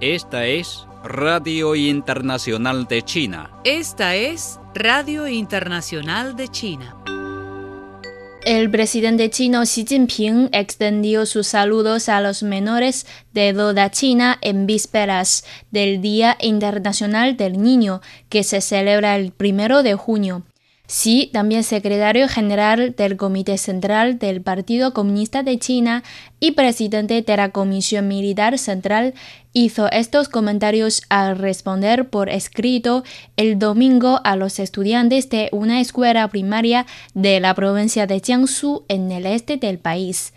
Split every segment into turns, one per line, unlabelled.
Esta es Radio Internacional de China.
Esta es Radio Internacional de China.
El presidente chino Xi Jinping extendió sus saludos a los menores de toda China en vísperas del Día Internacional del Niño, que se celebra el primero de junio. Xi, también secretario general del Comité Central del Partido Comunista de China y presidente de la Comisión Militar Central, hizo estos comentarios al responder por escrito el domingo a los estudiantes de una escuela primaria de la provincia de Jiangsu en el este del país.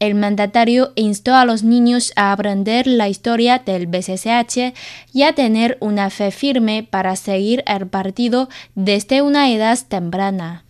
El mandatario instó a los niños a aprender la historia del BCCH y a tener una fe firme para seguir el partido desde una edad temprana.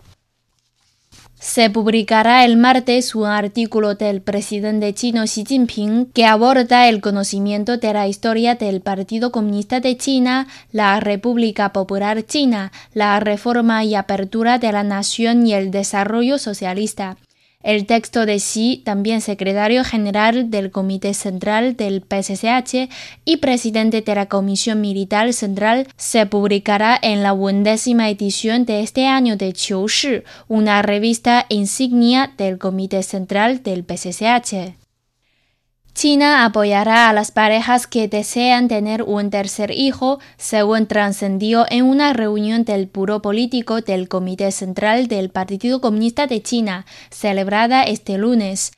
Se publicará el martes un artículo del presidente chino Xi Jinping que aborda el conocimiento de la historia del Partido Comunista de China, la República Popular China, la reforma y apertura de la nación y el desarrollo socialista. El texto de Xi, también secretario general del Comité Central del PSCH y presidente de la Comisión Militar Central, se publicará en la undécima edición de este año de Qiu Shi, una revista insignia del Comité Central del PSCH. China apoyará a las parejas que desean tener un tercer hijo, según trascendió en una reunión del Puro Político del Comité Central del Partido Comunista de China, celebrada este lunes.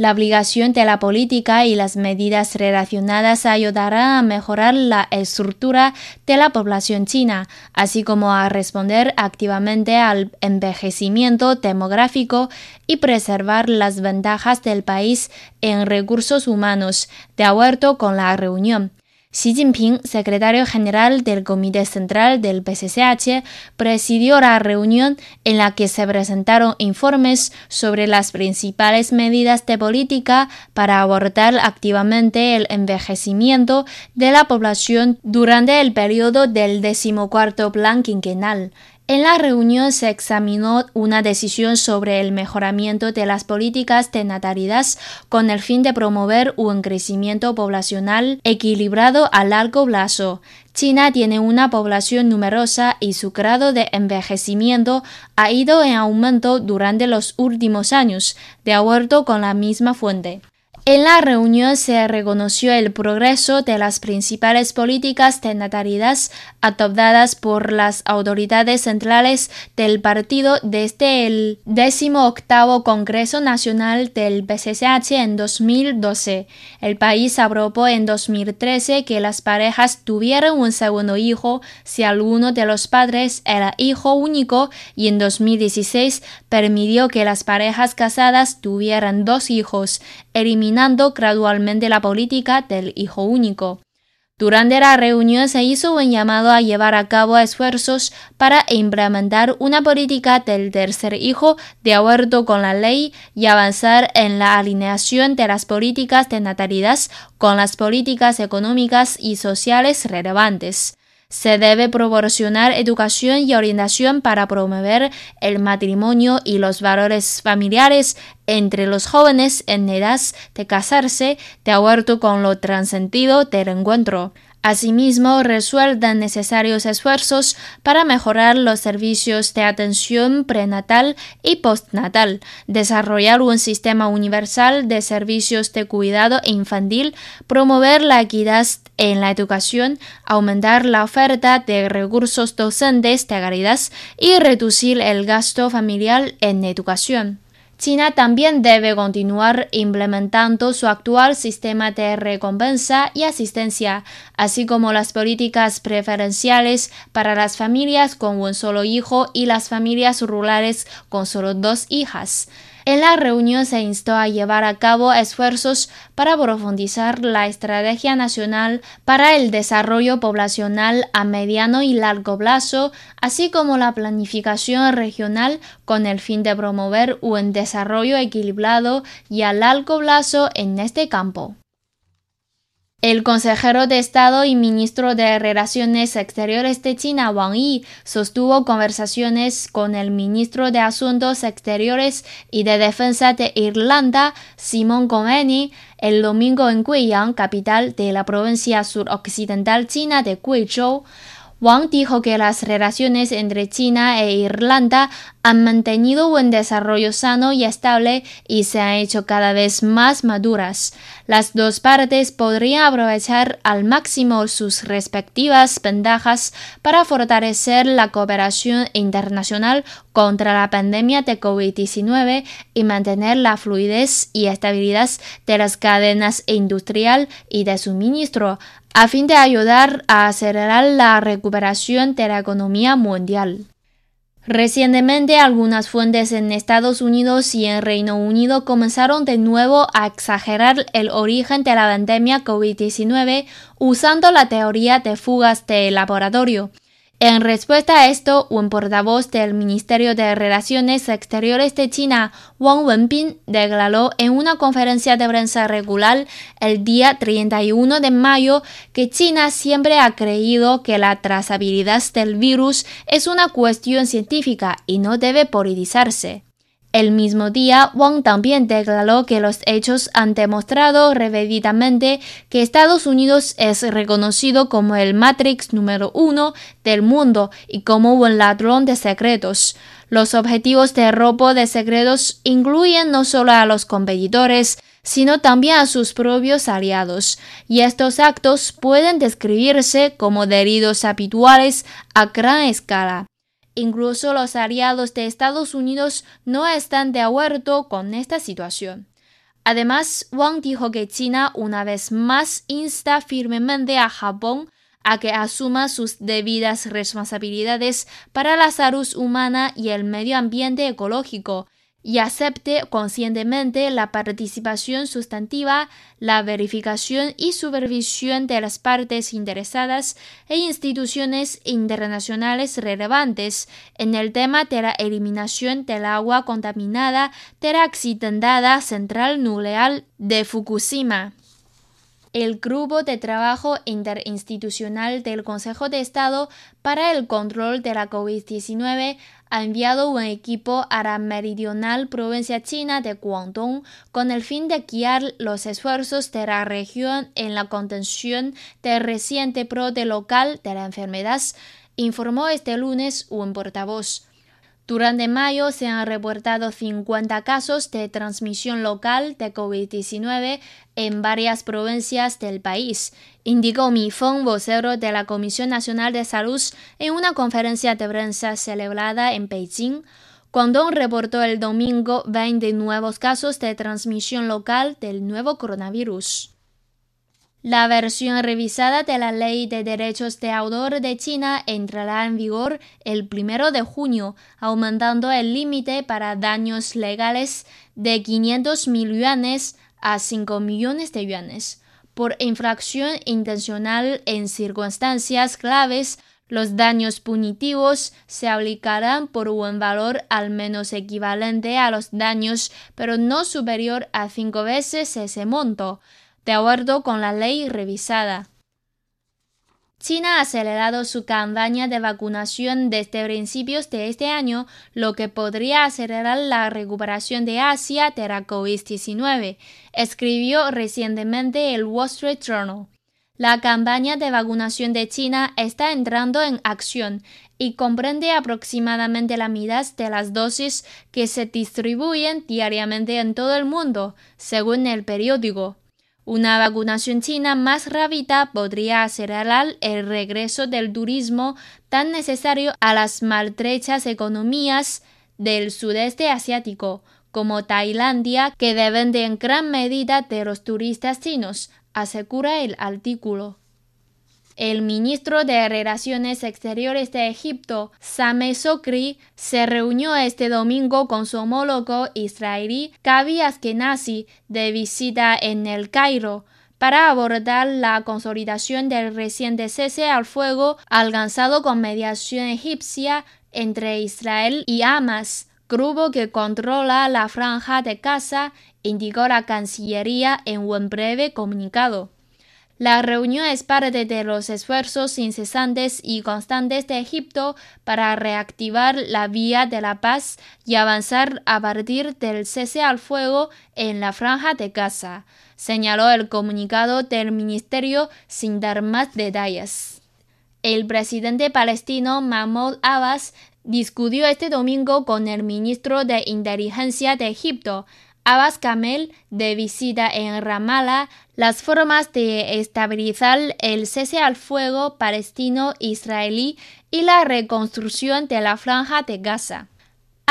La obligación de la política y las medidas relacionadas ayudarán a mejorar la estructura de la población china, así como a responder activamente al envejecimiento demográfico y preservar las ventajas del país en recursos humanos, de acuerdo con la reunión. Xi Jinping, secretario general del Comité Central del PSCH, presidió la reunión en la que se presentaron informes sobre las principales medidas de política para abordar activamente el envejecimiento de la población durante el periodo del decimocuarto plan quinquenal. En la reunión se examinó una decisión sobre el mejoramiento de las políticas de natalidad con el fin de promover un crecimiento poblacional equilibrado a largo plazo. China tiene una población numerosa y su grado de envejecimiento ha ido en aumento durante los últimos años, de acuerdo con la misma fuente. En la reunión se reconoció el progreso de las principales políticas de natalidad adoptadas por las autoridades centrales del partido desde el 18 Congreso Nacional del PCCH en 2012. El país aprobó en 2013 que las parejas tuvieran un segundo hijo si alguno de los padres era hijo único y en 2016 permitió que las parejas casadas tuvieran dos hijos, eliminando gradualmente la política del hijo único. Durante la reunión se hizo un llamado a llevar a cabo esfuerzos para implementar una política del tercer hijo de acuerdo con la ley y avanzar en la alineación de las políticas de natalidad con las políticas económicas y sociales relevantes. Se debe proporcionar educación y orientación para promover el matrimonio y los valores familiares entre los jóvenes en edad de casarse, de acuerdo con lo trascendido del encuentro. Asimismo, resueltan necesarios esfuerzos para mejorar los servicios de atención prenatal y postnatal, desarrollar un sistema universal de servicios de cuidado infantil, promover la equidad en la educación, aumentar la oferta de recursos docentes de calidad y reducir el gasto familiar en educación. China también debe continuar implementando su actual sistema de recompensa y asistencia, así como las políticas preferenciales para las familias con un solo hijo y las familias rurales con solo dos hijas. En la reunión se instó a llevar a cabo esfuerzos para profundizar la estrategia nacional para el desarrollo poblacional a mediano y largo plazo, así como la planificación regional con el fin de promover un desarrollo equilibrado y a largo plazo en este campo. El consejero de Estado y ministro de Relaciones Exteriores de China, Wang Yi, sostuvo conversaciones con el ministro de Asuntos Exteriores y de Defensa de Irlanda, Simon Coveney, el domingo en Guiyang, capital de la provincia suroccidental china de Guizhou. Wang dijo que las relaciones entre China e Irlanda han mantenido un desarrollo sano y estable y se han hecho cada vez más maduras. Las dos partes podrían aprovechar al máximo sus respectivas ventajas para fortalecer la cooperación internacional contra la pandemia de COVID-19 y mantener la fluidez y estabilidad de las cadenas industrial y de suministro, a fin de ayudar a acelerar la recuperación de la economía mundial. Recientemente algunas fuentes en Estados Unidos y en Reino Unido comenzaron de nuevo a exagerar el origen de la pandemia COVID-19 usando la teoría de fugas de laboratorio. En respuesta a esto, un portavoz del Ministerio de Relaciones Exteriores de China, Wang Wenbin, declaró en una conferencia de prensa regular el día 31 de mayo que China siempre ha creído que la trazabilidad del virus es una cuestión científica y no debe politizarse. El mismo día, Wang también declaró que los hechos han demostrado repetidamente que Estados Unidos es reconocido como el Matrix número uno del mundo y como un ladrón de secretos. Los objetivos de robo de secretos incluyen no solo a los competidores, sino también a sus propios aliados, y estos actos pueden describirse como delitos habituales a gran escala. Incluso los aliados de Estados Unidos no están de acuerdo con esta situación. Además, Wang dijo que China una vez más insta firmemente a Japón a que asuma sus debidas responsabilidades para la salud humana y el medio ambiente ecológico y acepte conscientemente la participación sustantiva, la verificación y supervisión de las partes interesadas e instituciones internacionales relevantes en el tema de la eliminación del agua contaminada de la accidentada central nuclear de Fukushima. El Grupo de Trabajo Interinstitucional del Consejo de Estado para el Control de la COVID-19 ha enviado un equipo a la meridional provincia china de Guangdong con el fin de guiar los esfuerzos de la región en la contención del reciente brote local de la enfermedad, informó este lunes un portavoz. Durante mayo se han reportado 50 casos de transmisión local de COVID-19 en varias provincias del país, indicó Mi Feng, vocero de la Comisión Nacional de Salud, en una conferencia de prensa celebrada en Beijing. Guangdong reportó el domingo 20 nuevos casos de transmisión local del nuevo coronavirus. La versión revisada de la Ley de Derechos de Autor de China entrará en vigor el 1 de junio, aumentando el límite para daños legales de 500 mil yuanes a 5 millones de yuanes. Por infracción intencional en circunstancias graves, los daños punitivos se aplicarán por un valor al menos equivalente a los daños, pero no superior a cinco veces ese monto de acuerdo con la ley revisada. China ha acelerado su campaña de vacunación desde principios de este año, lo que podría acelerar la recuperación de Asia de la COVID-19, escribió recientemente el Wall Street Journal. La campaña de vacunación de China está entrando en acción y comprende aproximadamente la mitad de las dosis que se distribuyen diariamente en todo el mundo, según el periódico. Una vacunación china más rápida podría acelerar el regreso del turismo tan necesario a las maltrechas economías del sudeste asiático, como Tailandia, que depende en gran medida de los turistas chinos, asegura el artículo. El ministro de Relaciones Exteriores de Egipto, Sameh Sokri, se reunió este domingo con su homólogo israelí Gabi Askenazi de visita en el Cairo para abordar la consolidación del reciente cese al fuego alcanzado con mediación egipcia entre Israel y Hamas, grupo que controla la franja de Gaza, indicó la Cancillería en un breve comunicado. La reunión es parte de los esfuerzos incesantes y constantes de Egipto para reactivar la vía de la paz y avanzar a partir del cese al fuego en la franja de Gaza, señaló el comunicado del ministerio sin dar más detalles. El presidente palestino Mahmoud Abbas discutió este domingo con el ministro de Inteligencia de Egipto, Abbas Kamel, de visita en Ramallah, las formas de estabilizar el cese al fuego palestino-israelí y la reconstrucción de la franja de Gaza.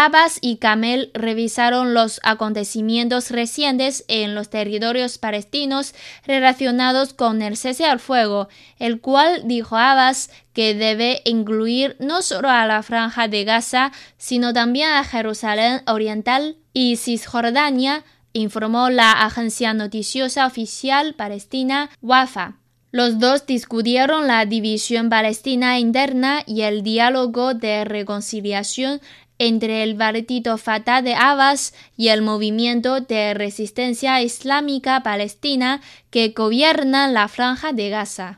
Abbas y Kamel revisaron los acontecimientos recientes en los territorios palestinos relacionados con el cese al fuego, el cual dijo Abbas que debe incluir no solo a la franja de Gaza, sino también a Jerusalén Oriental y Cisjordania, informó la agencia noticiosa oficial palestina WAFA. Los dos discutieron la división palestina interna y el diálogo de reconciliación entre el Partido Fatah de Abbas y el movimiento de resistencia islámica palestina que gobierna la franja de Gaza.